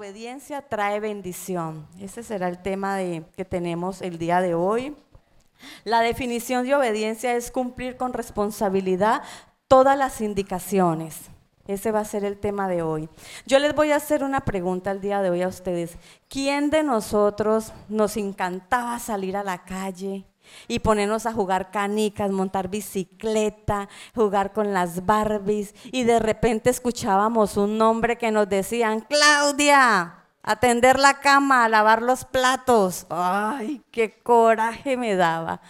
obediencia trae bendición. Ese será el tema de, que tenemos el día de hoy. La definición de obediencia es cumplir con responsabilidad todas las indicaciones. Ese va a ser el tema de hoy. Yo les voy a hacer una pregunta el día de hoy a ustedes. ¿Quién de nosotros nos encantaba salir a la calle y ponernos a jugar canicas, montar bicicleta, jugar con las Barbies y de repente escuchábamos un nombre que nos decían, Claudia, atender la cama, lavar los platos. Ay, qué coraje me daba.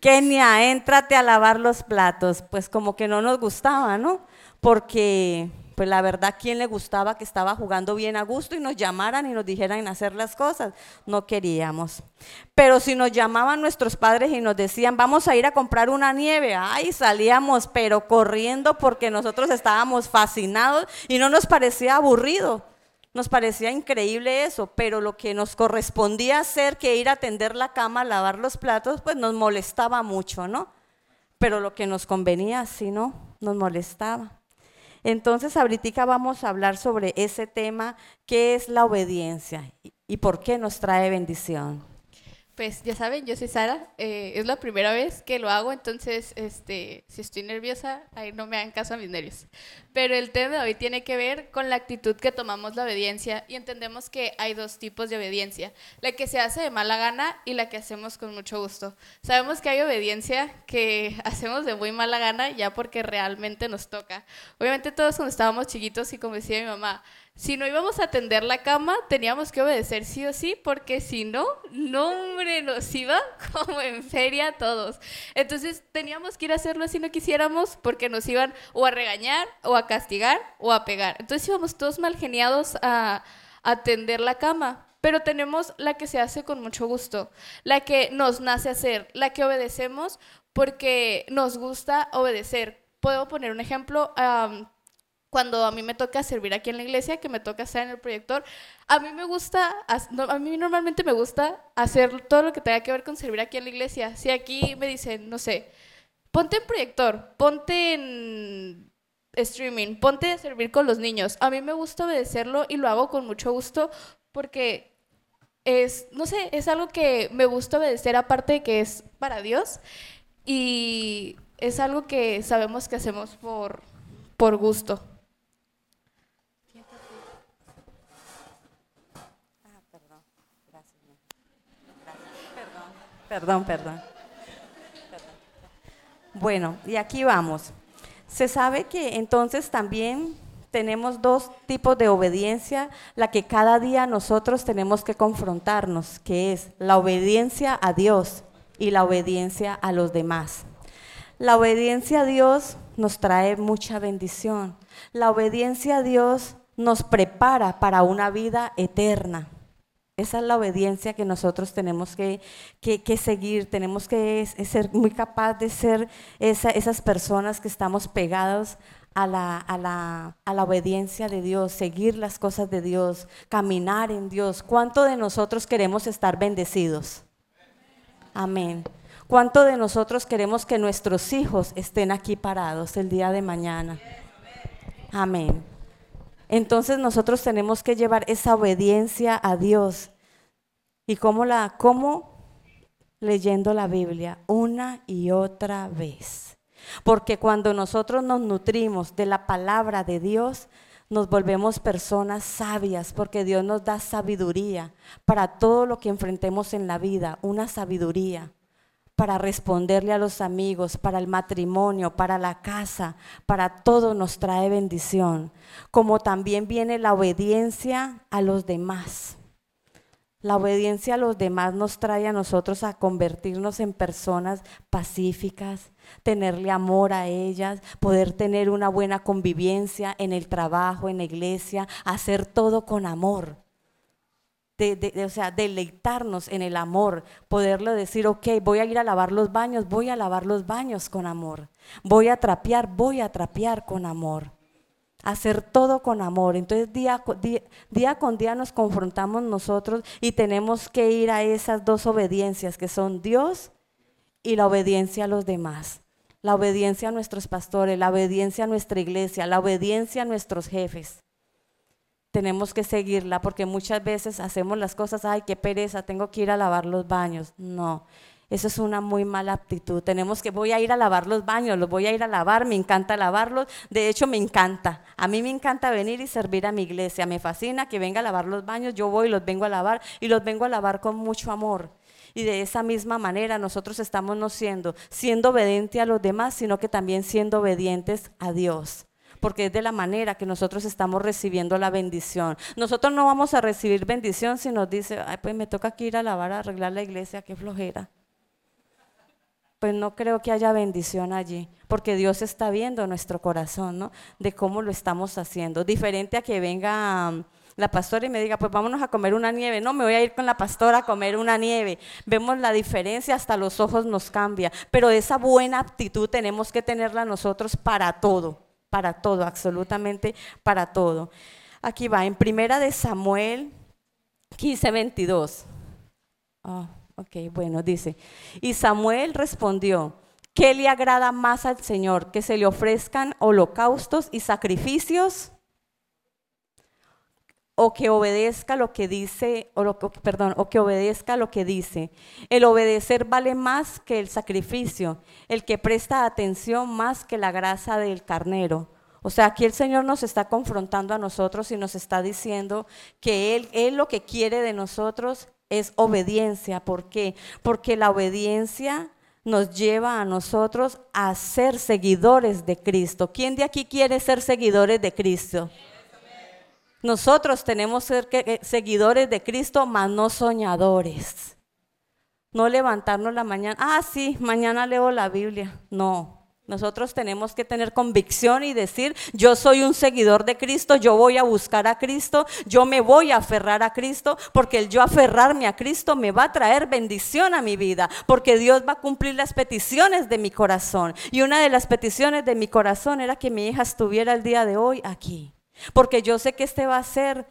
Kenia, éntrate a lavar los platos. Pues como que no nos gustaba, ¿no? Porque pues la verdad, ¿quién le gustaba que estaba jugando bien a gusto y nos llamaran y nos dijeran hacer las cosas? No queríamos. Pero si nos llamaban nuestros padres y nos decían, vamos a ir a comprar una nieve, ay, salíamos, pero corriendo porque nosotros estábamos fascinados y no nos parecía aburrido. Nos parecía increíble eso, pero lo que nos correspondía hacer, que ir a tender la cama, lavar los platos, pues nos molestaba mucho, ¿no? Pero lo que nos convenía, sí, ¿no? Nos molestaba. Entonces, ahorita vamos a hablar sobre ese tema, qué es la obediencia y por qué nos trae bendición. Pues ya saben, yo soy Sara, eh, es la primera vez que lo hago, entonces este, si estoy nerviosa, ahí no me hagan caso a mis nervios. Pero el tema de hoy tiene que ver con la actitud que tomamos la obediencia y entendemos que hay dos tipos de obediencia, la que se hace de mala gana y la que hacemos con mucho gusto. Sabemos que hay obediencia que hacemos de muy mala gana ya porque realmente nos toca. Obviamente todos cuando estábamos chiquitos y como decía mi mamá, si no íbamos a atender la cama, teníamos que obedecer sí o sí, porque si no, no, nos iba como en feria todos. Entonces teníamos que ir a hacerlo si no quisiéramos, porque nos iban o a regañar, o a castigar, o a pegar. Entonces íbamos todos mal geniados a, atender la cama. Pero tenemos la que se hace con mucho gusto, la que nos nace hacer, la que obedecemos porque nos gusta obedecer. Puedo poner un ejemplo cuando a mí me toca servir aquí en la iglesia, que me toca estar en el proyector, a mí me gusta, a mí normalmente me gusta hacer todo lo que tenga que ver con servir aquí en la iglesia. Si aquí me dicen, no sé, ponte en proyector, ponte en streaming, ponte a servir con los niños. A mí me gusta obedecerlo y lo hago con mucho gusto porque es, no sé, es algo que me gusta obedecer aparte de que es para Dios y es algo que sabemos que hacemos por, por gusto. Perdón, perdón. Bueno, y aquí vamos. Se sabe que entonces también tenemos dos tipos de obediencia, la que cada día nosotros tenemos que confrontarnos, que es la obediencia a Dios y la obediencia a los demás. La obediencia a Dios nos trae mucha bendición. La obediencia a Dios nos prepara para una vida eterna. Esa es la obediencia que nosotros tenemos que, seguir, tenemos que ser muy capaz de ser esas personas que estamos pegados a la, a, la, a la, obediencia de Dios, seguir las cosas de Dios, caminar en Dios. ¿Cuánto de nosotros queremos estar bendecidos? Amén. ¿Cuánto de nosotros queremos que nuestros hijos estén aquí parados el día de mañana? Amén. Entonces nosotros tenemos que llevar esa obediencia a Dios. ¿Y cómo la cómo leyendo la Biblia una y otra vez? Porque cuando nosotros nos nutrimos de la palabra de Dios, nos volvemos personas sabias, porque Dios nos da sabiduría para todo lo que enfrentemos en la vida, una sabiduría para responderle a los amigos, para el matrimonio, para la casa, para todo nos trae bendición, como también viene la obediencia a los demás. La obediencia a los demás nos trae a nosotros a convertirnos en personas pacíficas, tenerle amor a ellas, poder tener una buena convivencia en el trabajo, en la iglesia, hacer todo con amor o sea, deleitarnos en el amor, poderle decir, ok, voy a ir a lavar los baños, voy a lavar los baños con amor, voy a trapear, voy a trapear con amor, hacer todo con amor. Entonces día, día, día con día nos confrontamos nosotros y tenemos que ir a esas dos obediencias que son Dios y la obediencia a los demás. La obediencia a nuestros pastores, la obediencia a nuestra iglesia, la obediencia a nuestros jefes. Tenemos que seguirla porque muchas veces hacemos las cosas, ay, qué pereza, tengo que ir a lavar los baños. No, eso es una muy mala actitud. Tenemos que, voy a ir a lavar los baños, los voy a ir a lavar, me encanta lavarlos. De hecho, me encanta. A mí me encanta venir y servir a mi iglesia. Me fascina que venga a lavar los baños. Yo voy y los vengo a lavar y los vengo a lavar con mucho amor. Y de esa misma manera nosotros estamos no siendo, siendo obedientes a los demás, sino que también siendo obedientes a Dios porque es de la manera que nosotros estamos recibiendo la bendición. Nosotros no vamos a recibir bendición si nos dice, ay, pues me toca ir a lavar, a arreglar la iglesia, qué flojera. Pues no creo que haya bendición allí, porque Dios está viendo nuestro corazón, ¿no? De cómo lo estamos haciendo. Diferente a que venga um, la pastora y me diga, pues vámonos a comer una nieve. No, me voy a ir con la pastora a comer una nieve. Vemos la diferencia, hasta los ojos nos cambia. Pero esa buena actitud tenemos que tenerla nosotros para todo para todo, absolutamente para todo. Aquí va, en primera de Samuel 15, 22. Ah, ok, bueno, dice, y Samuel respondió, ¿qué le agrada más al Señor? ¿Que se le ofrezcan holocaustos y sacrificios? O que obedezca lo que dice, o lo, perdón, o que obedezca lo que dice. El obedecer vale más que el sacrificio, el que presta atención más que la grasa del carnero. O sea, aquí el Señor nos está confrontando a nosotros y nos está diciendo que Él, Él lo que quiere de nosotros es obediencia. ¿Por qué? Porque la obediencia nos lleva a nosotros a ser seguidores de Cristo. ¿Quién de aquí quiere ser seguidores de Cristo? Nosotros tenemos que ser seguidores de Cristo, mas no soñadores. No levantarnos la mañana, ah, sí, mañana leo la Biblia. No, nosotros tenemos que tener convicción y decir, yo soy un seguidor de Cristo, yo voy a buscar a Cristo, yo me voy a aferrar a Cristo, porque el yo aferrarme a Cristo me va a traer bendición a mi vida, porque Dios va a cumplir las peticiones de mi corazón. Y una de las peticiones de mi corazón era que mi hija estuviera el día de hoy aquí. Porque yo sé que este va a ser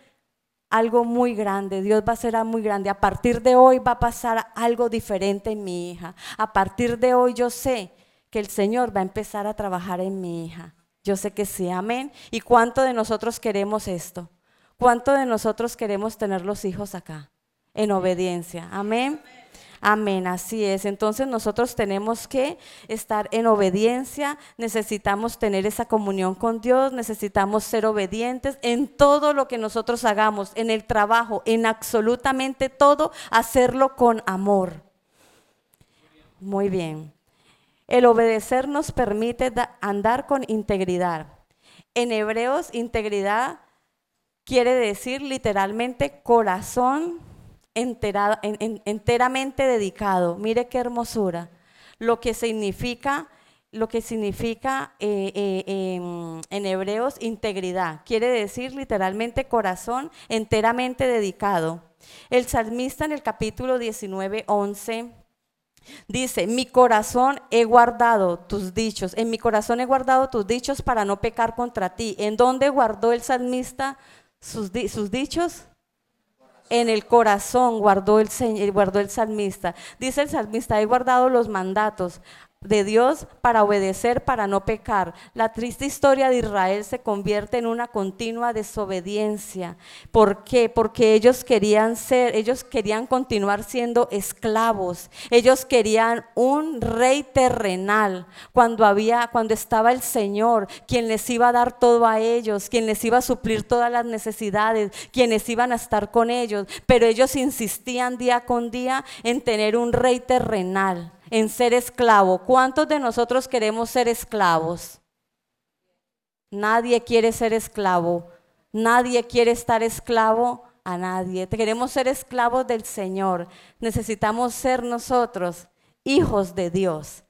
algo muy grande, Dios va a ser muy grande. A partir de hoy va a pasar algo diferente en mi hija. A partir de hoy yo sé que el Señor va a empezar a trabajar en mi hija. Yo sé que sí, amén. ¿Y cuánto de nosotros queremos esto? ¿Cuánto de nosotros queremos tener los hijos acá? En obediencia. Amén. Amén, así es. Entonces nosotros tenemos que estar en obediencia, necesitamos tener esa comunión con Dios, necesitamos ser obedientes en todo lo que nosotros hagamos, en el trabajo, en absolutamente todo, hacerlo con amor. Muy bien. El obedecer nos permite andar con integridad. En hebreos, integridad quiere decir literalmente corazón enteramente dedicado. Mire qué hermosura. Lo que significa, lo que significa eh, eh, em, en hebreos integridad. Quiere decir literalmente corazón enteramente dedicado. El salmista en el capítulo 19, 11 dice, mi corazón he guardado tus dichos, en mi corazón he guardado tus dichos para no pecar contra ti. ¿En dónde guardó el salmista sus, sus dichos? En el corazón guardó el, guardó el salmista. Dice el salmista, he guardado los mandatos de Dios para obedecer, para no pecar. La triste historia de Israel se convierte en una continua desobediencia. ¿Por qué? Porque ellos querían ser, ellos querían continuar siendo esclavos. Ellos querían un rey terrenal cuando había cuando estaba el Señor, quien les iba a dar todo a ellos, quien les iba a suplir todas las necesidades, quienes iban a estar con ellos, pero ellos insistían día con día en tener un rey terrenal en ser esclavo. ¿Cuántos de nosotros queremos ser esclavos? Nadie quiere ser esclavo. Nadie quiere estar esclavo a nadie. Queremos ser esclavos del Señor. Necesitamos ser nosotros hijos de Dios.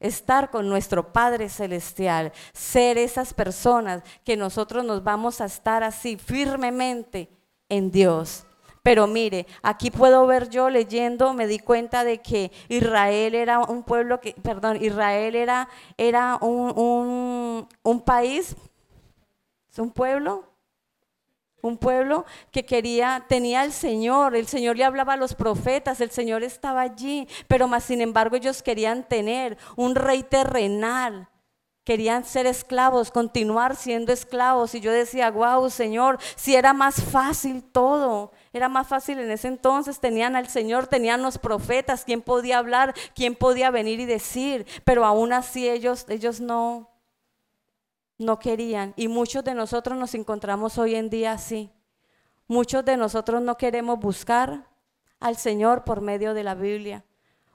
Estar con nuestro Padre Celestial. Ser esas personas que nosotros nos vamos a estar así firmemente en Dios. Pero mire, aquí puedo ver yo leyendo, me di cuenta de que Israel era un pueblo que, perdón, Israel era, era un, un, país, un pueblo, un pueblo que quería, tenía al Señor, el Señor le hablaba a los profetas, el Señor estaba allí, pero más sin embargo ellos querían tener un rey terrenal, Querían ser esclavos, continuar siendo esclavos. Y yo decía, wow, Señor, si era más fácil todo. Era más fácil en ese entonces. Tenían al Señor, tenían los profetas, quién podía hablar, quién podía venir y decir. Pero aún así ellos, ellos no, no querían. Y muchos de nosotros nos encontramos hoy en día así. Muchos de nosotros no queremos buscar al Señor por medio de la Biblia.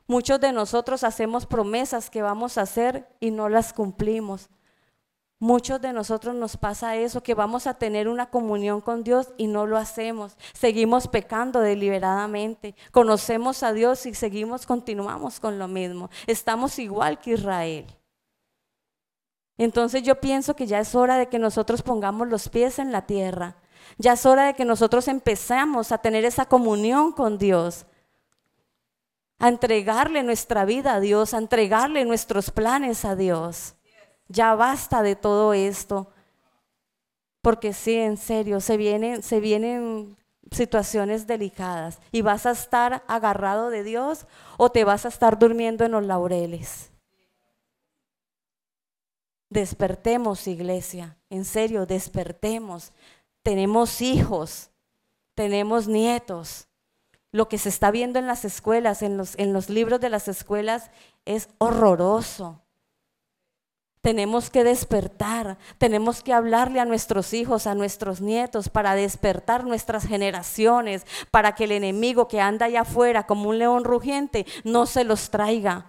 Muchos de nosotros hacemos promesas que vamos a hacer y no las cumplimos. Muchos de nosotros nos pasa eso, que vamos a tener una comunión con Dios y no lo hacemos. Seguimos pecando deliberadamente. Conocemos a Dios y seguimos, continuamos con lo mismo. Estamos igual que Israel. Entonces yo pienso que ya es hora de que nosotros pongamos los pies en la tierra. Ya es hora de que nosotros empezamos a tener esa comunión con Dios a entregarle nuestra vida a Dios, a entregarle nuestros planes a Dios. Ya basta de todo esto. Porque sí, en serio, se vienen, se vienen situaciones delicadas y vas a estar agarrado de Dios o te vas a estar durmiendo en los laureles. Despertemos, iglesia, en serio, despertemos. Tenemos hijos, tenemos nietos, lo que se está viendo en las escuelas, en los, en los libros de las escuelas, es horroroso. Tenemos que despertar, tenemos que hablarle a nuestros hijos, a nuestros nietos, para despertar nuestras generaciones, para que el enemigo que anda allá afuera como un león rugiente no se los traiga.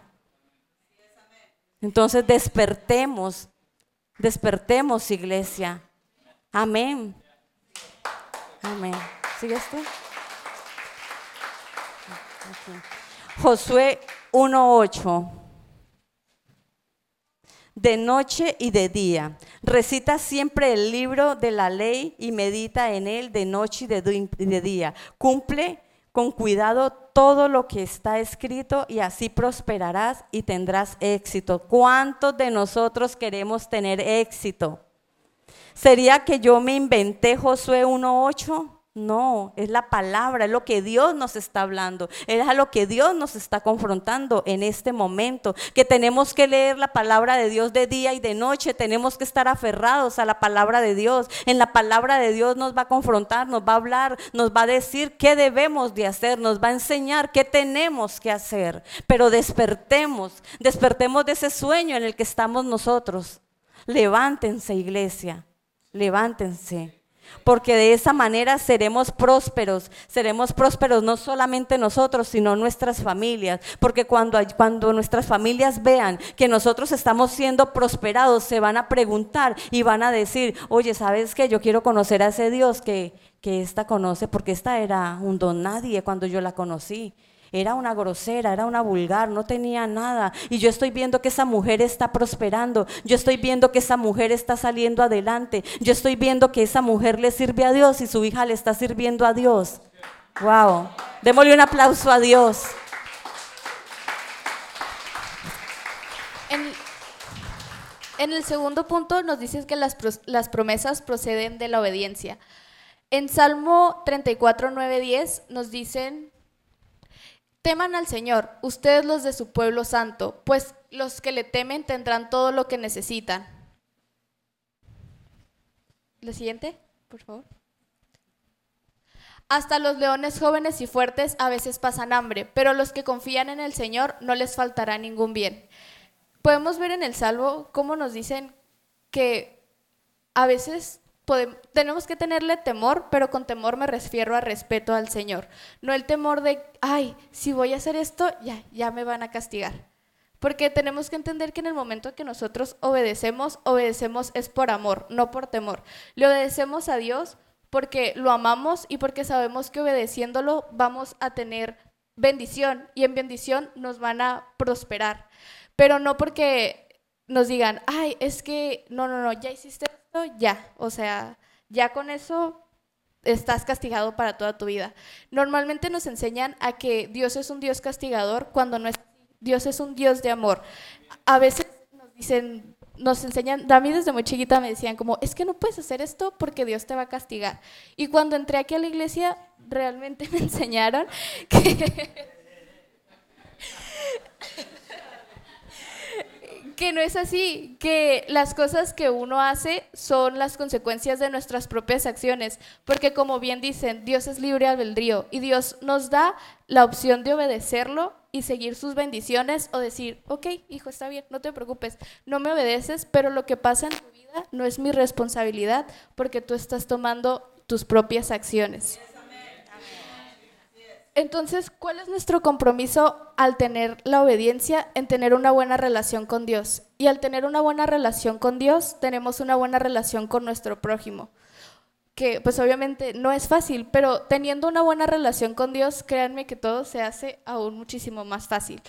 Entonces despertemos, despertemos iglesia. Amén. Amén. ¿Sigues tú? Josué 1.8. De noche y de día. Recita siempre el libro de la ley y medita en él de noche y de, día. Cumple con cuidado todo lo que está escrito y así prosperarás y tendrás éxito. ¿Cuántos de nosotros queremos tener éxito? ¿Sería que yo me inventé Josué 1.8? No, es la palabra, es lo que Dios nos está hablando, es a lo que Dios nos está confrontando en este momento, que tenemos que leer la palabra de Dios de día y de noche, tenemos que estar aferrados a la palabra de Dios. En la palabra de Dios nos va a confrontar, nos va a hablar, nos va a decir qué debemos de hacer, nos va a enseñar qué tenemos que hacer, pero despertemos, despertemos de ese sueño en el que estamos nosotros. Levántense, iglesia, levántense porque de esa manera seremos prósperos, seremos prósperos no solamente nosotros, sino nuestras familias, porque cuando, cuando nuestras familias vean que nosotros estamos siendo prosperados, se van a preguntar y van a decir, oye, ¿sabes qué? Yo quiero conocer a ese Dios que, que esta conoce, porque esta era un don nadie cuando yo la conocí. Era una grosera, era una vulgar, no tenía nada. Y yo estoy viendo que esa mujer está prosperando. Yo estoy viendo que esa mujer está saliendo adelante. Yo estoy viendo que esa mujer le sirve a Dios y su hija le está sirviendo a Dios. Wow. Démosle un aplauso a Dios. En, el segundo punto nos dices que las, las promesas proceden de la obediencia. En Salmo 34, 9, 10 nos dicen Teman al Señor, ustedes los de su pueblo santo, pues los que le temen tendrán todo lo que necesitan. ¿La siguiente, por favor? Hasta los leones jóvenes y fuertes a veces pasan hambre, pero los que confían en el Señor no les faltará ningún bien. Podemos ver en el Salvo cómo nos dicen que a veces tenemos que tenerle temor, pero con temor me refiero a respeto al Señor. No el temor de, ay, si voy a hacer esto, ya, ya me van a castigar. Porque tenemos que entender que en el momento que nosotros obedecemos, obedecemos es por amor, no por temor. Le obedecemos a Dios porque lo amamos y porque sabemos que obedeciéndolo vamos a tener bendición y en bendición nos van a prosperar. Pero no porque nos digan, ay, es que no, no, no, ya hiciste ya, o sea, ya con eso estás castigado para toda tu vida. Normalmente nos enseñan a que Dios es un Dios castigador cuando no es Dios es un Dios de amor. A veces nos dicen, nos enseñan, a mí desde muy chiquita me decían como, es que no puedes hacer esto porque Dios te va a castigar. Y cuando entré aquí a la iglesia, realmente me enseñaron que que no es así, que las cosas que uno hace son las consecuencias de nuestras propias acciones, porque como bien dicen, Dios es libre albedrío y Dios nos da la opción de obedecerlo y seguir sus bendiciones o decir, ok, hijo, está bien, no te preocupes, no me obedeces, pero lo que pasa en tu vida no es mi responsabilidad porque tú estás tomando tus propias acciones. Entonces, ¿cuál es nuestro compromiso al tener la obediencia en tener una buena relación con Dios? Y al tener una buena relación con Dios, tenemos una buena relación con nuestro prójimo. Que pues obviamente no es fácil, pero teniendo una buena relación con Dios, créanme que todo se hace aún muchísimo más fácil.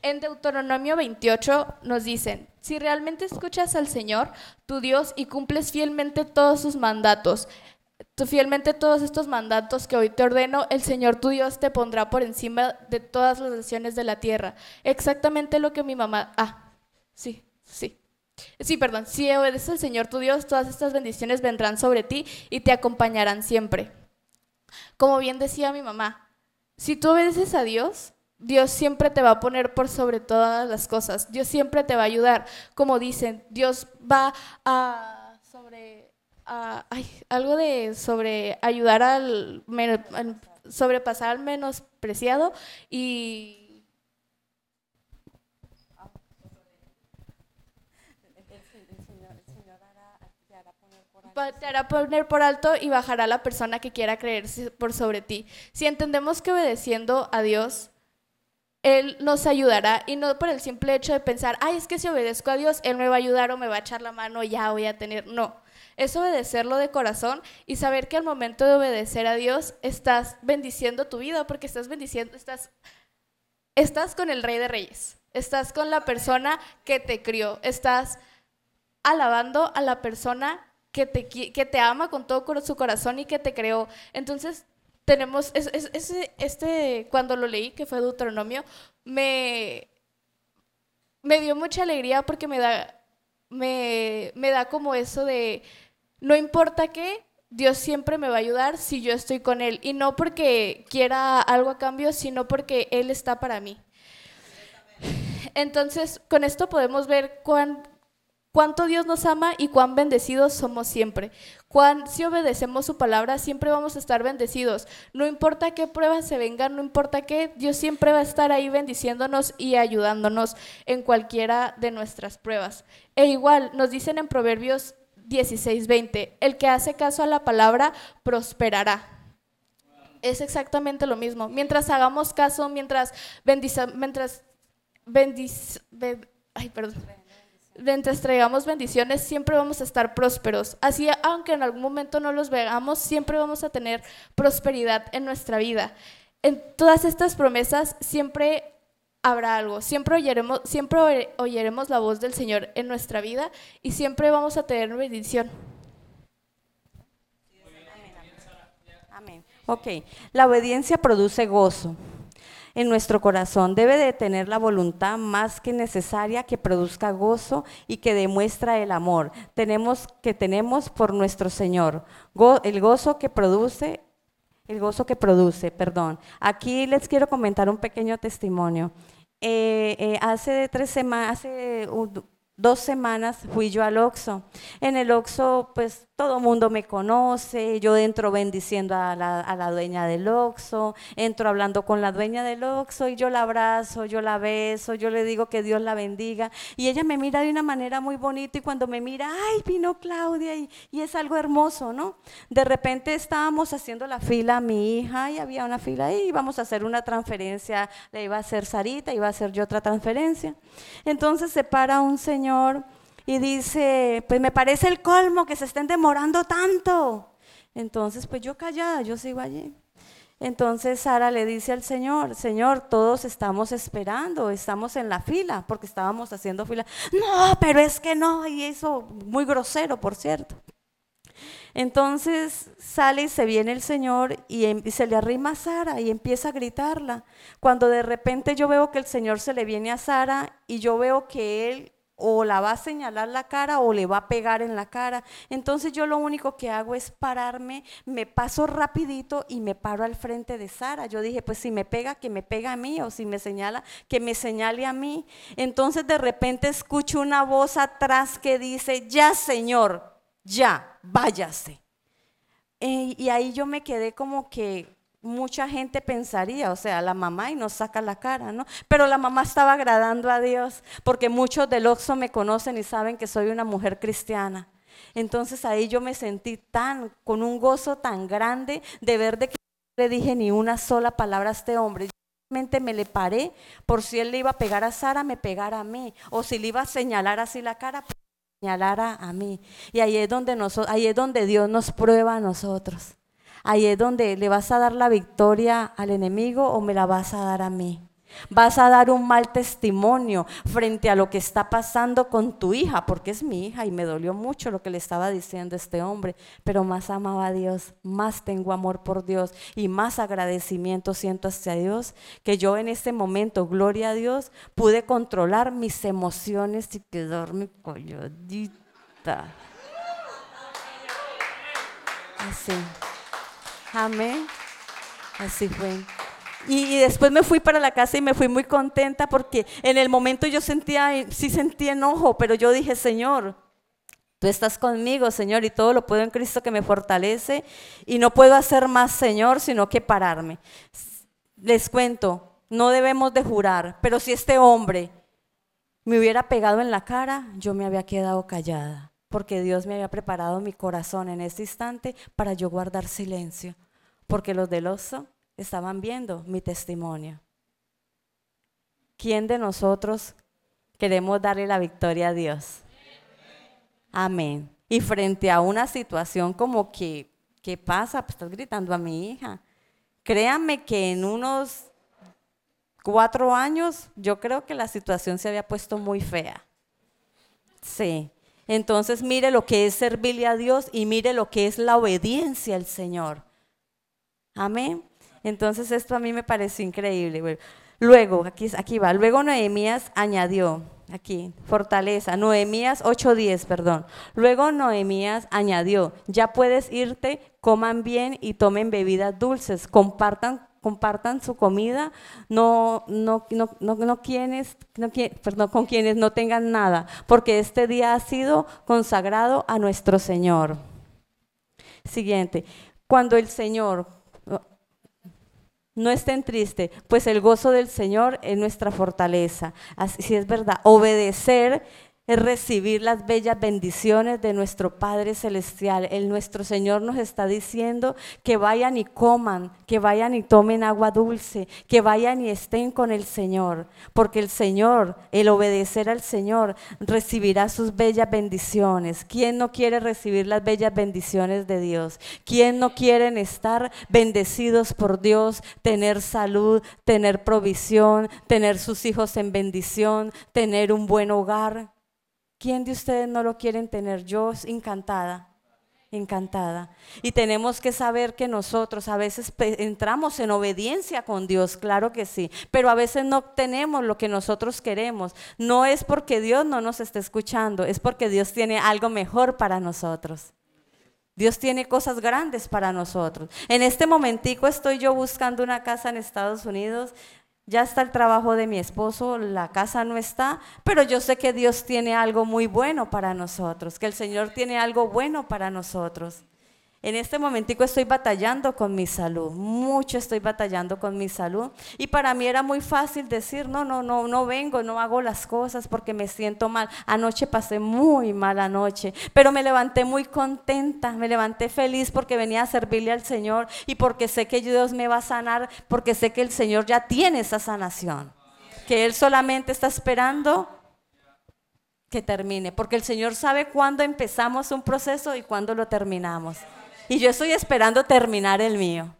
En Deuteronomio 28 nos dicen, si realmente escuchas al Señor, tu Dios, y cumples fielmente todos sus mandatos, Tú fielmente todos estos mandatos que hoy te ordeno, el Señor tu Dios te pondrá por encima de todas las naciones de la tierra. Exactamente lo que mi mamá... Ah, sí, sí. Sí, perdón. Si obedeces al Señor tu Dios, todas estas bendiciones vendrán sobre ti y te acompañarán siempre. Como bien decía mi mamá, si tú obedeces a Dios, Dios siempre te va a poner por sobre todas las cosas. Dios siempre te va a ayudar. Como dicen, Dios va a sobre hay algo de sobre ayudar al sobrepasar al menospreciado y te hará poner por alto y bajará la persona que quiera creerse por sobre ti. Si entendemos que obedeciendo a Dios, Él nos ayudará y no por el simple hecho de pensar, ay, es que si obedezco a Dios, Él me va a ayudar o me va a echar la mano, ya voy a tener. No, es obedecerlo de corazón y saber que al momento de obedecer a Dios estás bendiciendo tu vida porque estás bendiciendo, estás, estás con el Rey de Reyes, estás con la persona que te crió, estás alabando a la persona que te, que te ama con todo su corazón y que te creó. Entonces, tenemos, este, cuando lo leí, que fue Deuteronomio, me, me dio mucha alegría porque me da, me, me da como eso de, no importa qué, Dios siempre me va a ayudar si yo estoy con Él. Y no porque quiera algo a cambio, sino porque Él está para mí. Entonces, con esto podemos ver cuán, cuánto Dios nos ama y cuán bendecidos somos siempre. Cuán, si obedecemos su palabra, siempre vamos a estar bendecidos. No importa qué pruebas se vengan, no importa qué, Dios siempre va a estar ahí bendiciéndonos y ayudándonos en cualquiera de nuestras pruebas. E igual, nos dicen en Proverbios 16:20, el que hace caso a la palabra prosperará. Es exactamente lo mismo. Mientras hagamos caso, mientras bendiza, mientras ay, perdón. Mientras traigamos bendiciones, siempre vamos a estar prósperos. Así, aunque en algún momento no los veamos, siempre vamos a tener prosperidad en nuestra vida. En todas estas promesas siempre habrá algo. Siempre oyeremos, siempre oyeremos la voz del Señor en nuestra vida y siempre vamos a tener bendición. Amén. Ok, la obediencia produce gozo en nuestro corazón. Debe de tener la voluntad más que necesaria que produzca gozo y que demuestra el amor. Tenemos que tenemos por nuestro Señor. el gozo que produce el gozo que produce, perdón. Aquí les quiero comentar un pequeño testimonio. Eh, eh, hace tres semanas, hace dos semanas fui yo al Oxxo. En el Oxxo, pues todo mundo me conoce, yo entro bendiciendo a la, dueña del Oxxo, entro hablando con la dueña del Oxxo y yo la abrazo, yo la beso, yo le digo que Dios la bendiga y ella me mira de una manera muy bonita y cuando me mira, ay, vino Claudia y, y es algo hermoso, ¿no? De repente estábamos haciendo la fila a mi hija y había una fila ahí, íbamos a hacer una transferencia, le iba a hacer Sarita, iba a hacer yo otra transferencia. Entonces se para un señor y dice, pues me parece el colmo que se estén demorando tanto. Entonces, pues yo callada, yo sigo allí. Entonces Sara le dice al Señor, Señor, todos estamos esperando, estamos en la fila, porque estábamos haciendo fila. No, pero es que no, y eso muy grosero, por cierto. Entonces sale y se viene el Señor y, em, se le arrima a Sara y empieza a gritarla. Cuando de repente yo veo que el Señor se le viene a Sara y yo veo que él o la va a señalar la cara o le va a pegar en la cara. Entonces yo lo único que hago es pararme, me paso rapidito y me paro al frente de Sara. Yo dije, pues si me pega, que me pega a mí o si me señala, que me señale a mí. Entonces de repente escucho una voz atrás que dice, ya Señor, ya, váyase. Eh, y ahí yo me quedé como que mucha gente pensaría, o sea, la mamá y nos saca la cara, ¿no? Pero la mamá estaba agradando a Dios, porque muchos del Oxo me conocen y saben que soy una mujer cristiana. Entonces ahí yo me sentí tan, con un gozo tan grande de ver de que no le dije ni una sola palabra a este hombre. Simplemente me le paré por si él le iba a pegar a Sara, me pegara a mí. O si le iba a señalar así la cara, pues, señalara a mí. Y ahí es donde, ahí es donde Dios nos prueba a nosotros. Ahí es donde le vas a dar la victoria al enemigo o me la vas a dar a mí. Vas a dar un mal testimonio frente a lo que está pasando con tu hija, porque es mi hija y me dolió mucho lo que le estaba diciendo este hombre, pero más amaba a Dios, más tengo amor por Dios y más agradecimiento siento hacia Dios, que yo en este momento, gloria a Dios, pude controlar mis emociones y quedarme colladita. Así. Amén. Así fue. Y, después me fui para la casa y me fui muy contenta porque en el momento yo sentía, sí sentí enojo, pero yo dije, Señor, tú estás conmigo, Señor, y todo lo puedo en Cristo que me fortalece y no puedo hacer más, Señor, sino que pararme. Les cuento, no debemos de jurar, pero si este hombre me hubiera pegado en la cara, yo me había quedado callada, porque Dios me había preparado mi corazón en este instante para yo guardar silencio porque los del oso estaban viendo mi testimonio. ¿Quién de nosotros queremos darle la victoria a Dios? Amén. Y frente a una situación como que, ¿qué pasa? Pues estás gritando a mi hija. Créanme que en unos cuatro años yo creo que la situación se había puesto muy fea. Sí. Entonces mire lo que es servirle a Dios y mire lo que es la obediencia al Señor. Amén. Entonces esto a mí me pareció increíble. Luego, aquí, aquí va, luego Noemías añadió, aquí, fortaleza, Noemías 8.10, perdón. Luego Noemías añadió, ya puedes irte, coman bien y tomen bebidas dulces, compartan compartan su comida, no, no, no, no, quienes, perdón, con quienes no tengan nada, porque este día ha sido consagrado a nuestro Señor. Siguiente, cuando el Señor, no estén tristes, pues el gozo del Señor es nuestra fortaleza. Así es verdad. Obedecer es recibir las bellas bendiciones de nuestro Padre Celestial. El nuestro Señor nos está diciendo que vayan y coman, que vayan y tomen agua dulce, que vayan y estén con el Señor, porque el Señor, el obedecer al Señor, recibirá sus bellas bendiciones. ¿Quién no quiere recibir las bellas bendiciones de Dios? ¿Quién no quiere estar bendecidos por Dios, tener salud, tener provisión, tener sus hijos en bendición, tener un buen hogar? ¿Quién de ustedes no lo quieren tener? Yo encantada, encantada. Y tenemos que saber que nosotros a veces entramos en obediencia con Dios, claro que sí, pero a veces no obtenemos lo que nosotros queremos. No es porque Dios no nos esté escuchando, es porque Dios tiene algo mejor para nosotros. Dios tiene cosas grandes para nosotros. En este momentico estoy yo buscando una casa en Estados Unidos ya está el trabajo de mi esposo, la casa no está, pero yo sé que Dios tiene algo muy bueno para nosotros, que el Señor tiene algo bueno para nosotros. En este momentico estoy batallando con mi salud, mucho estoy batallando con mi salud. Y para mí era muy fácil decir, no, no, no, no vengo, no hago las cosas porque me siento mal. Anoche pasé muy mala noche, pero me levanté muy contenta, me levanté feliz porque venía a servirle al Señor y porque sé que Dios me va a sanar, porque sé que el Señor ya tiene esa sanación, que Él solamente está esperando que termine, porque el Señor sabe cuándo empezamos un proceso y cuándo lo terminamos. Y yo estoy esperando terminar el mío.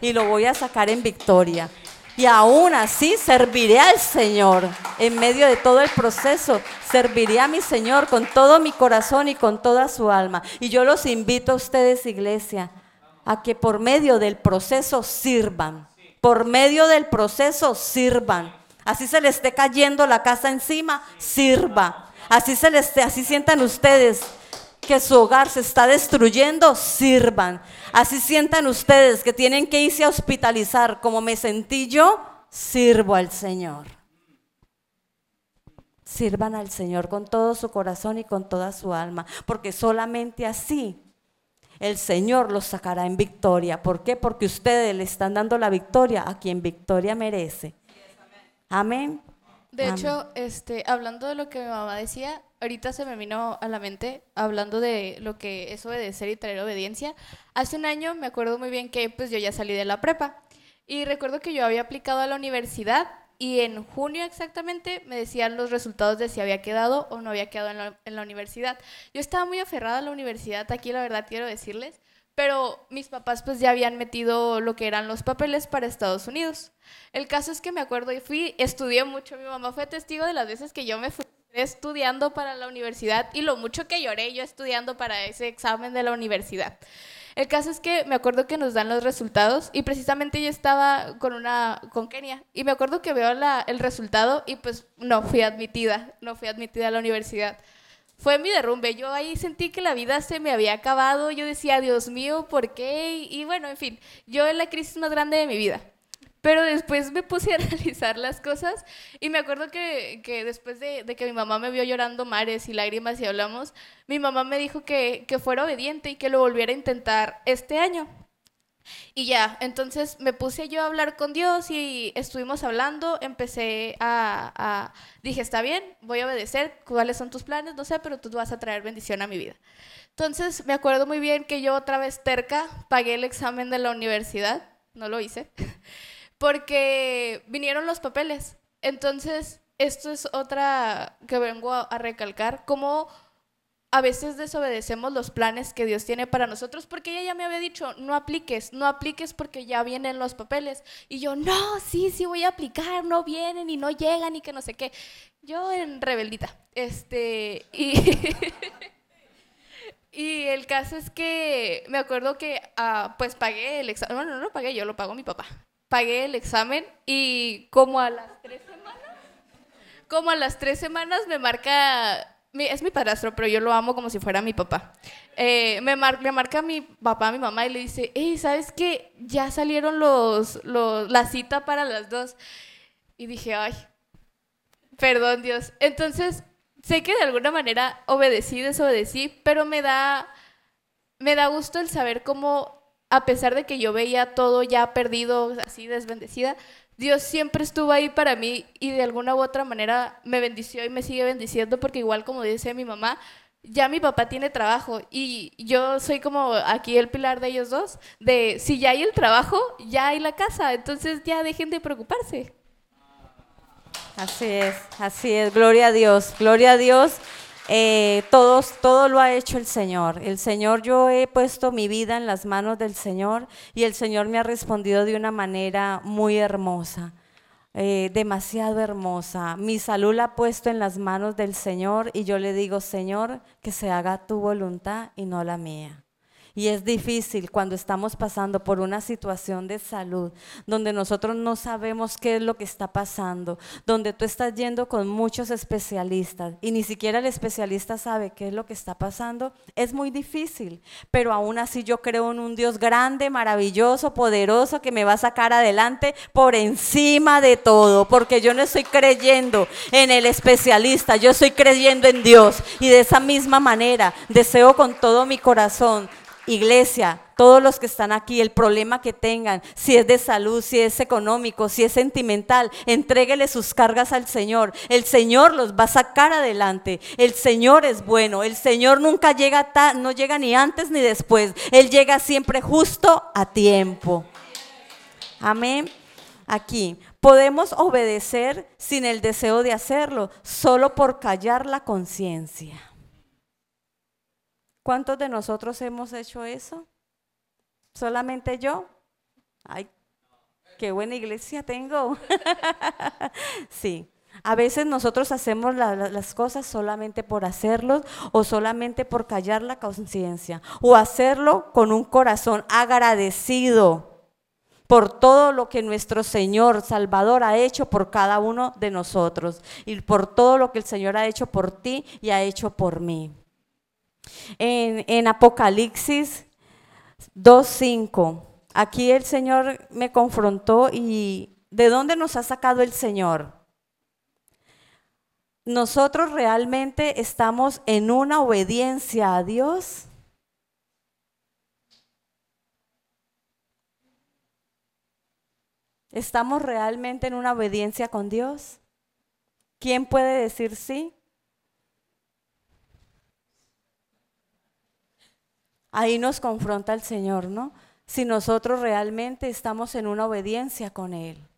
Y lo voy a sacar en victoria. Y aún así serviré al Señor en medio de todo el proceso. Serviré a mi Señor con todo mi corazón y con toda su alma. Y yo los invito a ustedes, iglesia, a que por medio del proceso sirvan. Por medio del proceso sirvan. Así se le esté cayendo la casa encima, sirva. Así, se les, así sientan ustedes que su hogar se está destruyendo, sirvan. Así sientan ustedes que tienen que irse a hospitalizar como me sentí yo, sirvo al Señor. Sirvan al Señor con todo su corazón y con toda su alma, porque solamente así el Señor los sacará en victoria. ¿Por qué? Porque ustedes le están dando la victoria a quien victoria merece. Amén. De hecho, este, hablando de lo que mi mamá decía, ahorita se me vino a la mente hablando de lo que es obedecer y traer obediencia. Hace un año me acuerdo muy bien que pues yo ya salí de la prepa y recuerdo que yo había aplicado a la universidad y en junio exactamente me decían los resultados de si había quedado o no había quedado en la, universidad. Yo estaba muy aferrada a la universidad, aquí la verdad quiero decirles, pero mis papás pues ya habían metido lo que eran los papeles para Estados Unidos. El caso es que me acuerdo y fui, estudié mucho, mi mamá fue testigo de las veces que yo me fui estudiando para la universidad y lo mucho que lloré yo estudiando para ese examen de la universidad. El caso es que me acuerdo que nos dan los resultados y precisamente yo estaba con una con Kenia y me acuerdo que veo el resultado y pues no fui admitida, no fui admitida a la universidad. Fue mi derrumbe, yo ahí sentí que la vida se me había acabado, yo decía, Dios mío, ¿por qué? Y, y bueno, en fin, yo en la crisis más grande de mi vida. Pero después me puse a analizar las cosas y me acuerdo que, que después de, de, que mi mamá me vio llorando mares y lágrimas y hablamos, mi mamá me dijo que, que fuera obediente y que lo volviera a intentar este año. Y ya, entonces me puse yo a hablar con Dios y estuvimos hablando, empecé a, a, dije, está bien, voy a obedecer, ¿cuáles son tus planes? No sé, pero tú vas a traer bendición a mi vida. Entonces me acuerdo muy bien que yo otra vez terca pagué el examen de la universidad, no lo hice porque vinieron los papeles. Entonces, esto es otra que vengo a, recalcar, como a veces desobedecemos los planes que Dios tiene para nosotros, porque ella ya me había dicho, no apliques, no apliques porque ya vienen los papeles. Y yo, no, sí, sí voy a aplicar, no vienen y no llegan y que no sé qué. Yo en rebeldita. Este, y... Y el caso es que me acuerdo que uh, pues pagué el examen, bueno, no lo pagué, yo lo pago mi papá pagué el examen y como a las tres semanas, como a las tres semanas me marca, es mi padrastro, pero yo lo amo como si fuera mi papá. Eh, me, mar, me marca mi papá, mi mamá y le dice, hey, ¿sabes qué? Ya salieron los, los, la cita para las dos. Y dije, ay, perdón Dios. Entonces, sé que de alguna manera obedecí, desobedecí, pero me da, me da gusto el saber cómo a pesar de que yo veía todo ya perdido, así desbendecida, Dios siempre estuvo ahí para mí y de alguna u otra manera me bendició y me sigue bendiciendo porque igual como dice mi mamá, ya mi papá tiene trabajo y yo soy como aquí el pilar de ellos dos, de si ya hay el trabajo, ya hay la casa, entonces ya dejen de preocuparse. Así es, así es, gloria a Dios, gloria a Dios. Eh, todos, todo lo ha hecho el Señor. El Señor, yo he puesto mi vida en las manos del Señor y el Señor me ha respondido de una manera muy hermosa. Eh, demasiado hermosa. Mi salud la ha puesto en las manos del Señor y yo le digo, Señor, que se haga tu voluntad y no la mía. Y es difícil cuando estamos pasando por una situación de salud, donde nosotros no sabemos qué es lo que está pasando, donde tú estás yendo con muchos especialistas y ni siquiera el especialista sabe qué es lo que está pasando. Es muy difícil, pero aún así yo creo en un Dios grande, maravilloso, poderoso, que me va a sacar adelante por encima de todo, porque yo no estoy creyendo en el especialista, yo estoy creyendo en Dios. Y de esa misma manera deseo con todo mi corazón Iglesia, todos los que están aquí, el problema que tengan, si es de salud, si es económico, si es sentimental, entréguele sus cargas al Señor. El Señor los va a sacar adelante. El Señor es bueno. El Señor nunca llega, no llega ni antes ni después. Él llega siempre justo a tiempo. Amén. Aquí, podemos obedecer sin el deseo de hacerlo, solo por callar la conciencia. ¿Cuántos de nosotros hemos hecho eso? ¿Solamente yo? Ay, qué buena iglesia tengo. sí. A veces nosotros hacemos la, las cosas solamente por hacerlo o solamente por callar la conciencia o hacerlo con un corazón agradecido por todo lo que nuestro Señor Salvador ha hecho por cada uno de nosotros y por todo lo que el Señor ha hecho por ti y ha hecho por mí. En, en Apocalipsis 2.5, aquí el Señor me confrontó y ¿de dónde nos ha sacado el Señor? nosotros realmente estamos en una obediencia a Dios. ¿Estamos realmente en una obediencia con Dios? ¿Quién puede decir sí? Ahí nos confronta el Señor, ¿no? Si nosotros realmente estamos en una obediencia con Él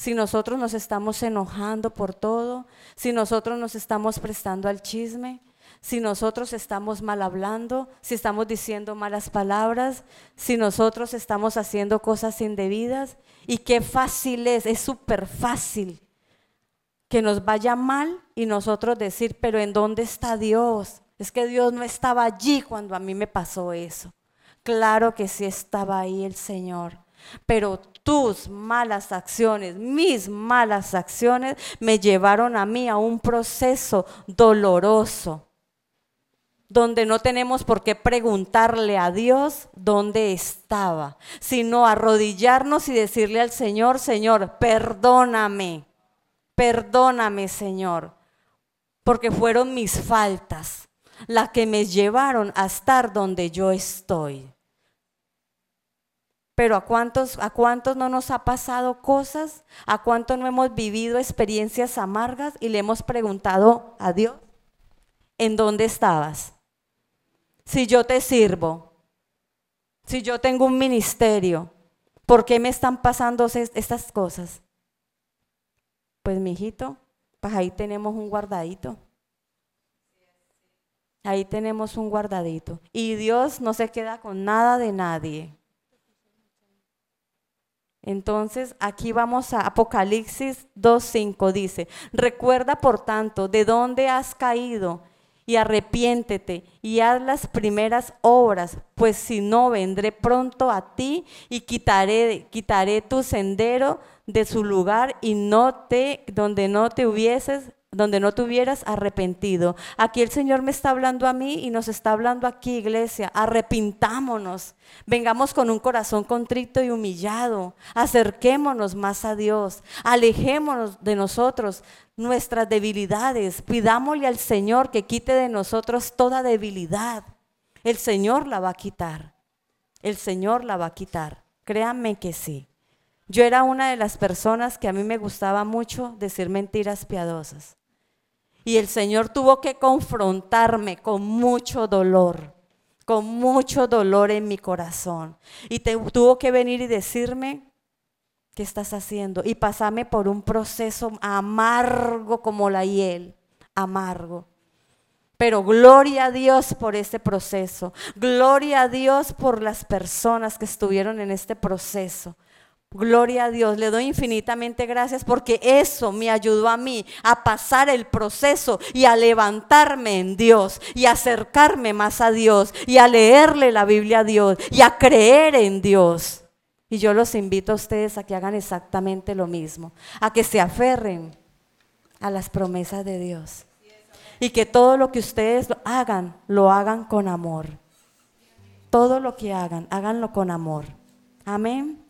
si nosotros nos estamos enojando por todo, si nosotros nos estamos prestando al chisme, si nosotros estamos mal hablando, si estamos diciendo malas palabras, si nosotros estamos haciendo cosas indebidas. Y qué fácil es, es súper fácil que nos vaya mal y nosotros decir, pero ¿en dónde está Dios? Es que Dios no estaba allí cuando a mí me pasó eso. Claro que sí estaba ahí el Señor. Pero tus malas acciones, mis malas acciones, me llevaron a mí a un proceso doloroso, donde no tenemos por qué preguntarle a Dios dónde estaba, sino arrodillarnos y decirle al Señor, Señor, perdóname, perdóname, Señor, porque fueron mis faltas las que me llevaron a estar donde yo estoy. Pero ¿a cuántos, ¿a cuántos no nos ha pasado cosas? ¿A cuántos no hemos vivido experiencias amargas y le hemos preguntado a Dios, ¿en dónde estabas? Si yo te sirvo, si yo tengo un ministerio, ¿por qué me están pasando estas cosas? Pues mi hijito, pues ahí tenemos un guardadito. Ahí tenemos un guardadito. Y Dios no se queda con nada de nadie. Entonces, aquí vamos a Apocalipsis 2.5, dice, recuerda por tanto de dónde has caído y arrepiéntete y haz las primeras obras, pues si no, vendré pronto a ti y quitaré, quitaré tu sendero de su lugar y no te, donde no te hubieses donde no te hubieras arrepentido. Aquí el Señor me está hablando a mí y nos está hablando aquí, iglesia. Arrepintámonos. Vengamos con un corazón contrito y humillado. Acerquémonos más a Dios. Alejémonos de nosotros nuestras debilidades. Pidámosle al Señor que quite de nosotros toda debilidad. El Señor la va a quitar. El Señor la va a quitar. Créanme que sí. Yo era una de las personas que a mí me gustaba mucho decir mentiras piadosas. Y el Señor tuvo que confrontarme con mucho dolor, con mucho dolor en mi corazón. Y tuvo que venir y decirme, ¿qué estás haciendo? Y pasarme por un proceso amargo como la hiel, amargo. Pero gloria a Dios por ese proceso. Gloria a Dios por las personas que estuvieron en este proceso. Gloria a Dios, le doy infinitamente gracias porque eso me ayudó a mí a pasar el proceso y a levantarme en Dios y acercarme más a Dios y a leerle la Biblia a Dios y a creer en Dios. Y yo los invito a ustedes a que hagan exactamente lo mismo, a que se aferren a las promesas de Dios y que todo lo que ustedes hagan, lo hagan con amor. Todo lo que hagan, háganlo con amor. Amén.